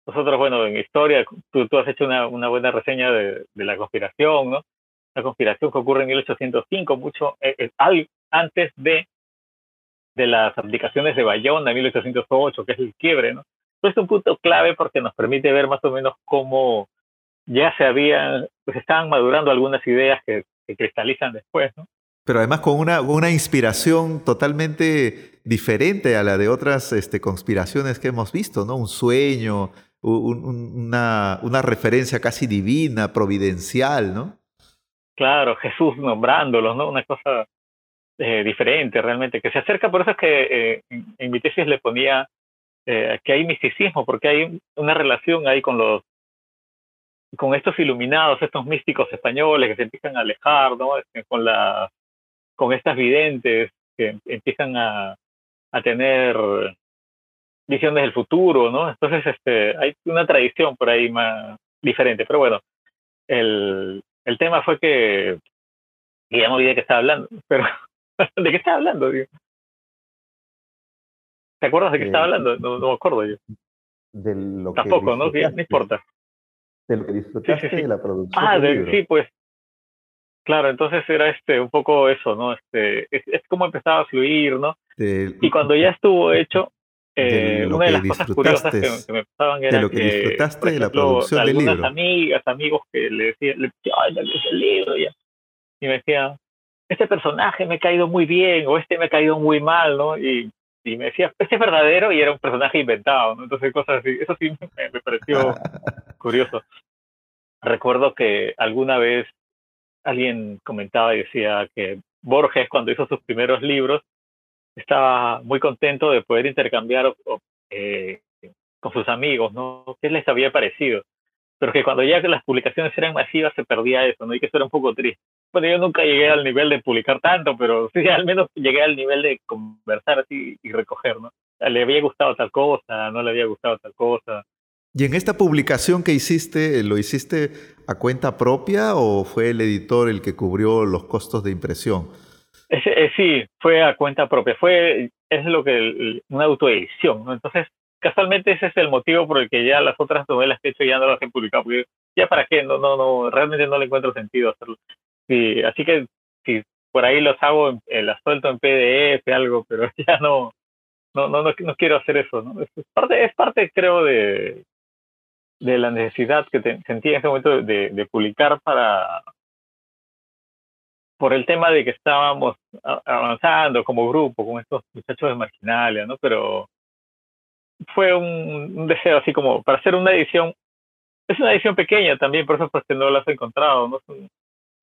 Nosotros, bueno, en historia, tú, tú has hecho una, una buena reseña de, de, la conspiración, ¿no? La conspiración que ocurre en 1805, mucho eh, eh antes de, de las abdicaciones de Bayona en 1808, que es el quiebre, ¿no? Es un punto clave porque nos permite ver más o menos cómo ya se habían, pues estaban madurando algunas ideas que, cristalizan después, ¿no? Pero además con una, una inspiración totalmente diferente a la de otras este, conspiraciones que hemos visto, ¿no? Un sueño, una, una referencia casi divina, providencial, ¿no? Claro, Jesús nombrándolos, ¿no? Una cosa eh, diferente realmente, que se acerca, por eso es que eh, en, mi tesis le ponía eh, que hay misticismo, porque hay una relación ahí con los con estos iluminados, estos místicos españoles que se empiezan a alejar, ¿no? Este, con, la, con estas videntes que empiezan a, a tener visiones del futuro, ¿no? Entonces, este, hay una tradición por ahí más diferente. Pero bueno, el, el tema fue que, ya me olvidé que estaba hablando, pero ¿de qué estaba hablando? Tío? ¿Te acuerdas de qué estaba hablando? No, no me acuerdo yo. De lo Tampoco, ¿no? no importa de lo que disfrutaste de la producción. Ah, sí, pues. Claro, entonces era este un poco eso, ¿no? Este, es, como empezaba a fluir, ¿no? y cuando ya estuvo hecho, eh, una de las cosas curiosas que, me pasaban era de lo que, disfrutaste de la producción del libro. amigas, amigos que le decían, le decía, ay, el libro, ya. Y me decían, este personaje me ha caído muy bien, o este me ha caído muy mal, ¿no? Y, y me decía, este es verdadero y era un personaje inventado, ¿no? Entonces cosas así, eso sí me, me pareció curioso. Recuerdo que alguna vez alguien comentaba y decía que Borges, cuando hizo sus primeros libros, estaba muy contento de poder intercambiar eh, con sus amigos, ¿no? ¿Qué les había parecido? Pero que cuando ya las publicaciones eran masivas se perdía eso, ¿no? Y que eso era un poco triste. Bueno, yo nunca llegué al nivel de publicar tanto, pero sí, al menos llegué al nivel de conversar así y recoger, ¿no? Le había gustado tal cosa, no le había gustado tal cosa. ¿Y en esta publicación que hiciste, lo hiciste a cuenta propia o fue el editor el que cubrió los costos de impresión? Eh, sí, fue a cuenta propia. Fue, es lo que, una autoedición, ¿no? Entonces, casualmente ese es el motivo por el que ya las otras novelas que he hecho ya no las he publicado, porque ya para qué, no, no, no, realmente no le encuentro sentido hacerlo. Sí, así que si por ahí los hago, las suelto en PDF, algo, pero ya no, no, no, no, quiero hacer eso, ¿no? Es parte, es parte creo, de, de la necesidad que sentí en ese momento de, de, publicar para por el tema de que estábamos avanzando como grupo con estos muchachos de Marginalia, ¿no? Pero fue un, deseo así como para hacer una edición, es una edición pequeña también, por eso no las he encontrado, ¿no?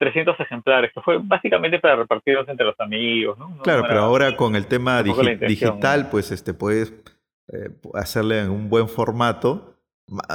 Son 300 ejemplares, que fue básicamente para repartirlos entre los amigos, ¿no? claro, pero ahora con el tema digital, pues este puedes eh, hacerle en un buen formato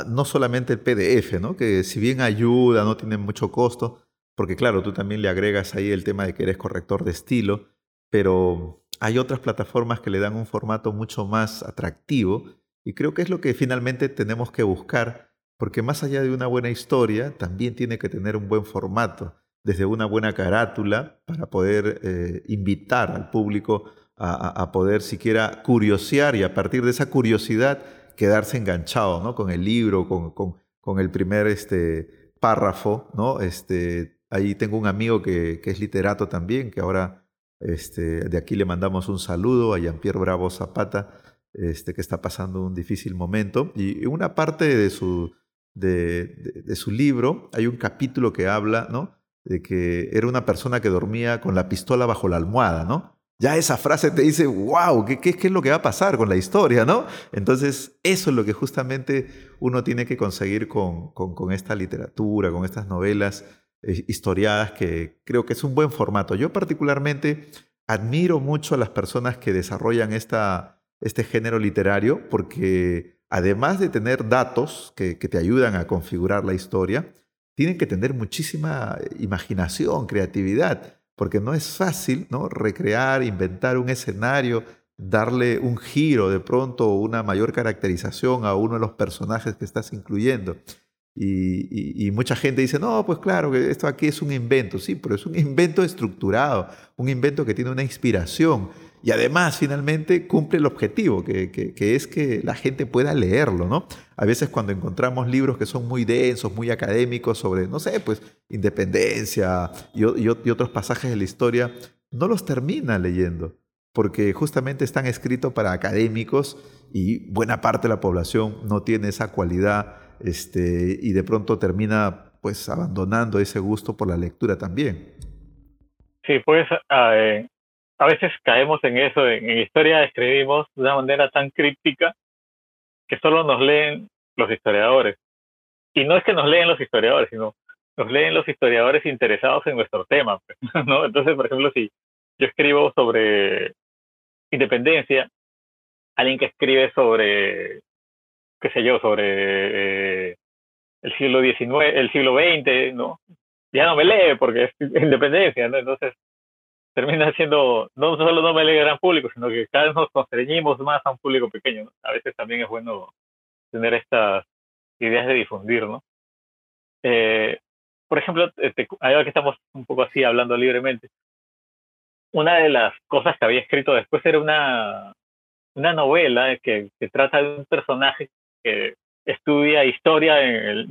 no solamente el PDF, ¿no? que si bien ayuda, no tiene mucho costo, porque claro, tú también le agregas ahí el tema de que eres corrector de estilo, pero hay otras plataformas que le dan un formato mucho más atractivo y creo que es lo que finalmente tenemos que buscar, porque más allá de una buena historia, también tiene que tener un buen formato. Desde una buena carátula para poder eh, invitar al público a, poder siquiera curiosear y a partir de esa curiosidad quedarse enganchado ¿no? con el libro, con, con, el primer este, párrafo. ¿no? Este, ahí tengo un amigo que, que es literato también, que ahora este, de aquí le mandamos un saludo a Jean-Pierre Bravo Zapata, este, que está pasando un difícil momento. Y una parte de su, de, su libro hay un capítulo que habla ¿no? De que era una persona que dormía con la pistola bajo la almohada, ¿no? Ya esa frase te dice, wow, ¿qué, es lo que va a pasar con la historia, no? Entonces, eso es lo que justamente uno tiene que conseguir con, esta literatura, con estas novelas eh, historiadas, que creo que es un buen formato. Yo particularmente admiro mucho a las personas que desarrollan este género literario porque además de tener datos que, te ayudan a configurar la historia, tienen que tener muchísima imaginación, creatividad, porque no es fácil ¿no? recrear, inventar un escenario, darle un giro de pronto, una mayor caracterización a uno de los personajes que estás incluyendo. Y, mucha gente dice, no, pues claro, que esto aquí es un invento, sí, pero es un invento estructurado, un invento que tiene una inspiración y además finalmente cumple el objetivo, que, es que la gente pueda leerlo, ¿no? A veces cuando encontramos libros que son muy densos, muy académicos sobre, no sé, pues independencia y, otros pasajes de la historia, no los termina leyendo, porque justamente están escritos para académicos y buena parte de la población no tiene esa cualidad este, y de pronto termina pues abandonando ese gusto por la lectura también. Sí, pues eh, a veces caemos en eso, en, historia escribimos de una manera tan críptica que solo nos leen los historiadores. Y no es que nos leen los historiadores, sino nos leen los historiadores interesados en nuestro tema. Pues, ¿no? Entonces, por ejemplo, si yo escribo sobre independencia, alguien que escribe sobre qué sé yo, sobre eh, el siglo XIX, el siglo XX, ¿no? Ya no me lee porque es independencia, ¿no? Entonces termina siendo, no solo no me lee gran público, sino que cada vez nos constreñimos más a un público pequeño. A veces también es bueno tener estas ideas de difundir, ¿no? Eh, por ejemplo, este, ahora que estamos un poco así hablando libremente, una de las cosas que había escrito después era una, una novela que, que trata de un personaje que estudia historia en el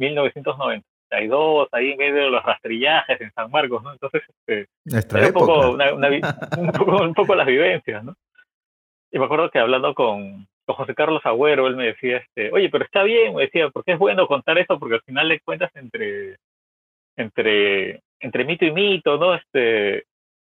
1992, ahí en medio de los rastrillajes en San Marcos, ¿no? Entonces, este, un, poco un, poco, las vivencias, ¿no? Y me acuerdo que hablando con, con José Carlos Agüero, él me decía, este, oye, pero está bien, me decía, porque es bueno contar esto, porque al final le cuentas entre, entre, entre mito y mito, ¿no? Este,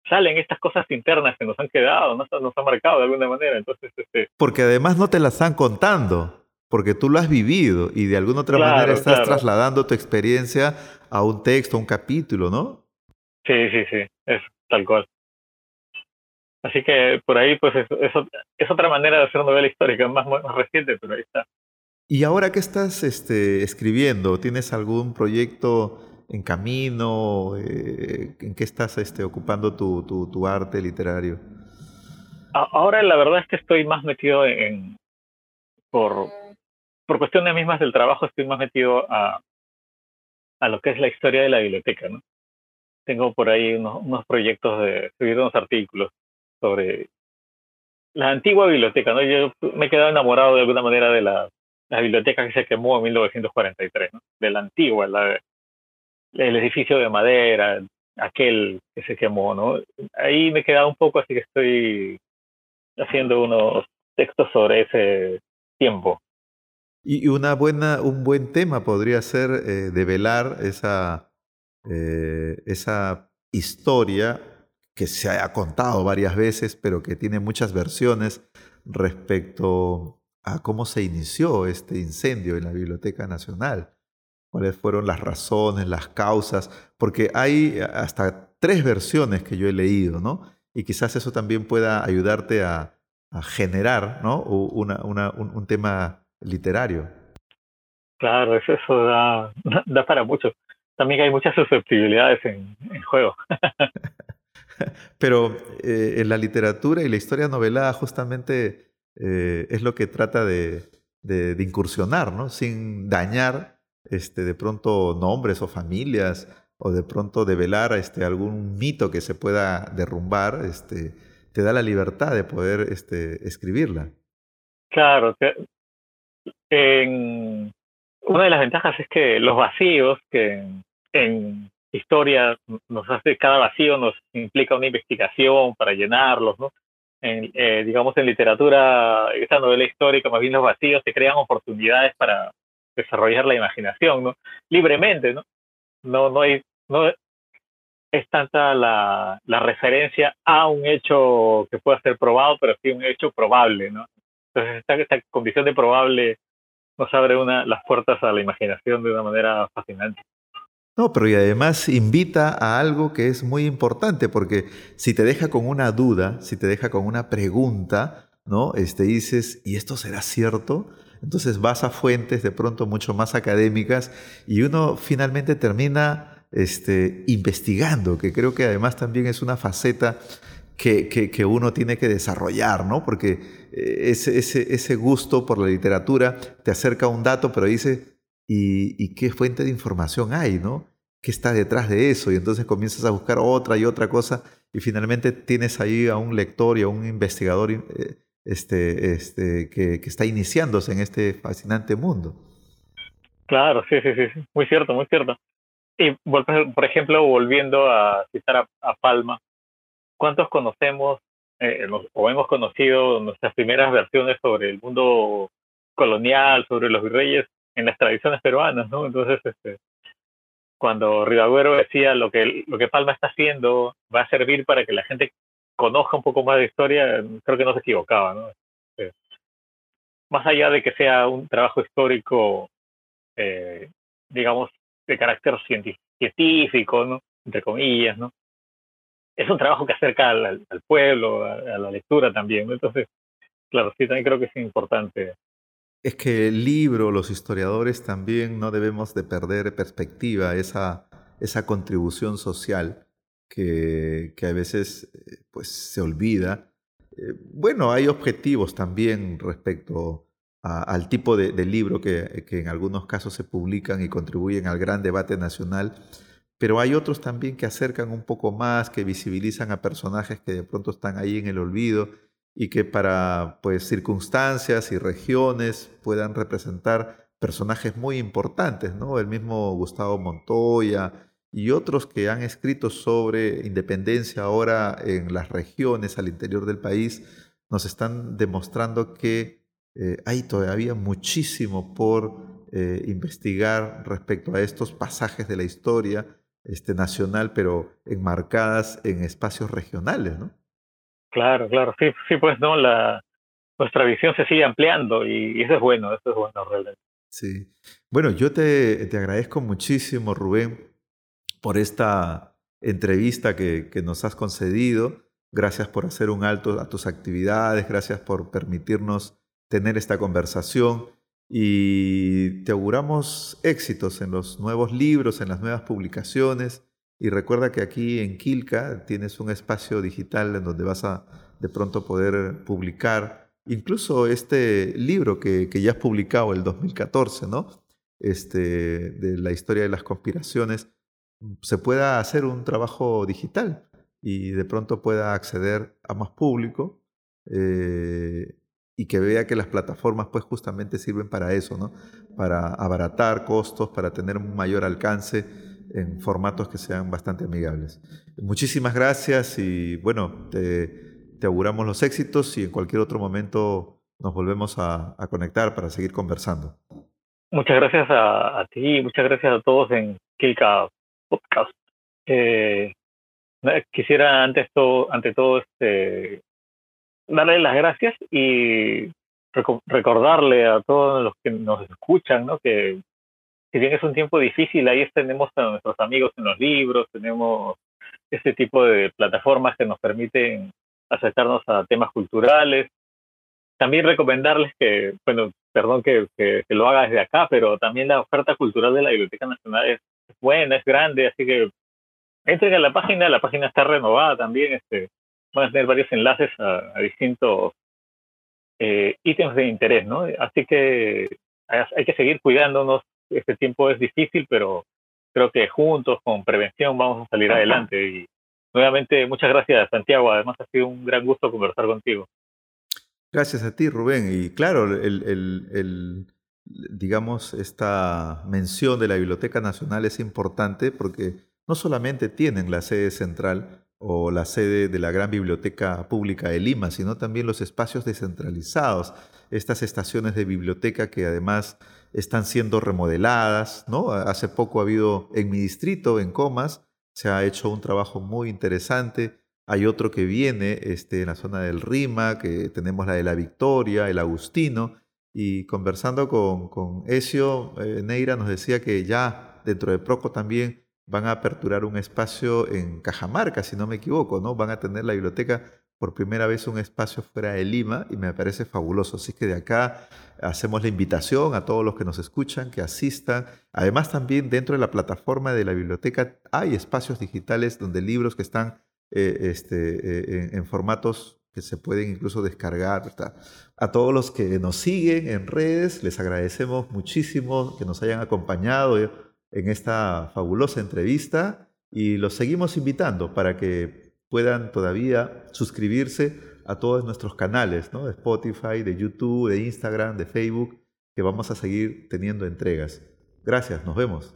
salen estas cosas internas que nos han quedado, ¿no? nos han marcado de alguna manera. Entonces, este... Porque además no te las están contando porque tú lo has vivido y de alguna otra manera estás trasladando tu experiencia a un texto, a un capítulo, ¿no? Sí, sí, sí, es tal cual. Así que por ahí, pues es, es, otra manera de hacer novela histórica, más, más, reciente, pero ahí está. ¿Y ahora qué estás este, escribiendo? ¿Tienes algún proyecto en camino? Eh, ¿En qué estás este, ocupando tu, tu, tu arte literario? Ahora la verdad es que estoy más metido en, por, por cuestiones mismas del trabajo estoy más metido a, a lo que es la historia de la biblioteca, ¿no? Tengo por ahí unos, proyectos de escribir unos artículos sobre la antigua biblioteca, ¿no? Yo me he quedado enamorado de alguna manera de la, la biblioteca que se quemó en 1943, ¿no? De la antigua, la, el edificio de madera, aquel que se quemó, ¿no? Ahí me he quedado un poco, así que estoy haciendo unos textos sobre ese tiempo. Y una buena, un buen tema podría ser eh, develar esa, eh, esa historia que se ha contado varias veces, pero que tiene muchas versiones respecto a cómo se inició este incendio en la Biblioteca Nacional, cuáles fueron las razones, las causas, porque hay hasta tres versiones que yo he leído, ¿no? Y quizás eso también pueda ayudarte a, generar ¿no? una, una, un tema literario. Claro, eso, eso da, da para mucho. También hay muchas susceptibilidades en, en juego. Pero eh, en la literatura y la historia novelada justamente eh, es lo que trata de, de, incursionar, ¿no? Sin dañar este, de pronto nombres o familias o de pronto develar este, algún mito que se pueda derrumbar, este, te da la libertad de poder este, escribirla. Claro, en, una de las ventajas es que los vacíos que en historia nos hace, cada vacío nos implica una investigación para llenarlos, ¿no? En, eh, digamos en literatura, esta novela histórica, más bien los vacíos se crean oportunidades para desarrollar la imaginación, ¿no? Libremente, ¿no? No, no hay, no es tanta la, la referencia a un hecho que pueda ser probado, pero sí un hecho probable, ¿no? Entonces esta, condición de probable nos abre una, las puertas a la imaginación de una manera fascinante. No, pero y además invita a algo que es muy importante, porque si te deja con una duda, si te deja con una pregunta, ¿no? Este, dices, ¿y esto será cierto? Entonces vas a fuentes de pronto mucho más académicas y uno finalmente termina este, investigando, que creo que además también es una faceta que, uno tiene que desarrollar, ¿no? Porque eh, ese gusto por la literatura te acerca a un dato, pero dice, y, qué fuente de información hay, ¿no? ¿Qué está detrás de eso? Y entonces comienzas a buscar otra y otra cosa y finalmente tienes ahí a un lector y a un investigador eh, este, este, que, está iniciándose en este fascinante mundo. Claro, sí, sí, sí, muy cierto, muy cierto. Y por ejemplo, volviendo a citar a, Palma, ¿cuántos conocemos eh, o hemos conocido nuestras primeras versiones sobre el mundo colonial, sobre los virreyes en las tradiciones peruanas, ¿no? Entonces, este, cuando Ribagüero decía lo que, lo que Palma está haciendo va a servir para que la gente conozca un poco más de historia, creo que no se equivocaba, ¿no? Este, más allá de que sea un trabajo histórico, eh, digamos, de carácter científico, ¿no? Entre comillas, ¿no? Es un trabajo que acerca al, pueblo, a, la lectura también. Entonces, claro, sí, también creo que es importante es que el libro, los historiadores también no debemos de perder perspectiva, esa, esa contribución social que, que a veces eh, pues, se olvida. Eh, bueno, hay objetivos también respecto al tipo de, libro que, que, en algunos casos se publican y contribuyen al gran debate nacional, pero hay otros también que acercan un poco más, que visibilizan a personajes que de pronto están ahí en el olvido y que para pues, circunstancias y regiones puedan representar personajes muy importantes, ¿no? El mismo Gustavo Montoya y otros que han escrito sobre independencia ahora en las regiones al interior del país, nos están demostrando que eh, hay todavía muchísimo por eh, investigar respecto a estos pasajes de la historia este, nacional, pero enmarcadas en espacios regionales, ¿no? Claro, claro, sí, sí, pues no, la, nuestra visión se sigue ampliando y, eso es bueno, eso es bueno realmente. Sí. Bueno, yo te, te agradezco muchísimo, Rubén, por esta entrevista que, que nos has concedido. Gracias por hacer un alto a tus actividades, gracias por permitirnos tener esta conversación y te auguramos éxitos en los nuevos libros, en las nuevas publicaciones y recuerda que aquí en Kilka tienes un espacio digital en donde vas a de pronto poder publicar incluso este libro que, que ya has publicado el 2014, ¿no? Este, de la historia de las conspiraciones, se pueda hacer un trabajo digital y de pronto pueda acceder a más público eh, y que vea que las plataformas pues justamente sirven para eso, ¿no? Para abaratar costos, para tener un mayor alcance en formatos que sean bastante amigables. Muchísimas gracias y bueno, te, te auguramos los éxitos y en cualquier otro momento nos volvemos a, conectar para seguir conversando. Muchas gracias a, ti, muchas gracias a todos en Kilka Podcast. Eh, quisiera antes todo, ante todo este, darle las gracias y recordarle a todos los que nos escuchan ¿no? que si bien es un tiempo difícil, ahí tenemos a nuestros amigos en los libros, tenemos este tipo de plataformas que nos permiten acercarnos a temas culturales. También recomendarles que, bueno, perdón que, que, lo haga desde acá, pero también la oferta cultural de la Biblioteca Nacional es buena, es grande, así que entren a la página, la página está renovada también, este, van a tener varios enlaces a, distintos eh, ítems de interés, ¿no? Así que hay que seguir cuidándonos, este tiempo es difícil, pero creo que juntos, con prevención, vamos a salir adelante. Y nuevamente, muchas gracias, Santiago. Además, ha sido un gran gusto conversar contigo. Gracias a ti, Rubén. Y claro, el, el, el, digamos, esta mención de la Biblioteca Nacional es importante porque no solamente tienen la sede central o la sede de la Gran Biblioteca Pública de Lima, sino también los espacios descentralizados, estas estaciones de biblioteca que además están siendo remodeladas, ¿no? Hace poco ha habido en mi distrito, en Comas, se ha hecho un trabajo muy interesante hay otro que viene este, en la zona del Rima, que tenemos la de la Victoria, el Agustino. Y conversando con, con Ezio, eh, Neira nos decía que ya dentro de Proco también van a aperturar un espacio en Cajamarca, si no me equivoco, ¿no? Van a tener la biblioteca por primera vez un espacio fuera de Lima y me parece fabuloso. Así que de acá hacemos la invitación a todos los que nos escuchan que asistan. Además también dentro de la plataforma de la biblioteca hay espacios digitales donde libros que están eh, este, eh, en, formatos que se pueden incluso descargar. A todos los que nos siguen en redes, les agradecemos muchísimo que nos hayan acompañado en esta fabulosa entrevista y los seguimos invitando para que puedan todavía suscribirse a todos nuestros canales, ¿no? de Spotify, de YouTube, de Instagram, de Facebook, que vamos a seguir teniendo entregas. Gracias, nos vemos.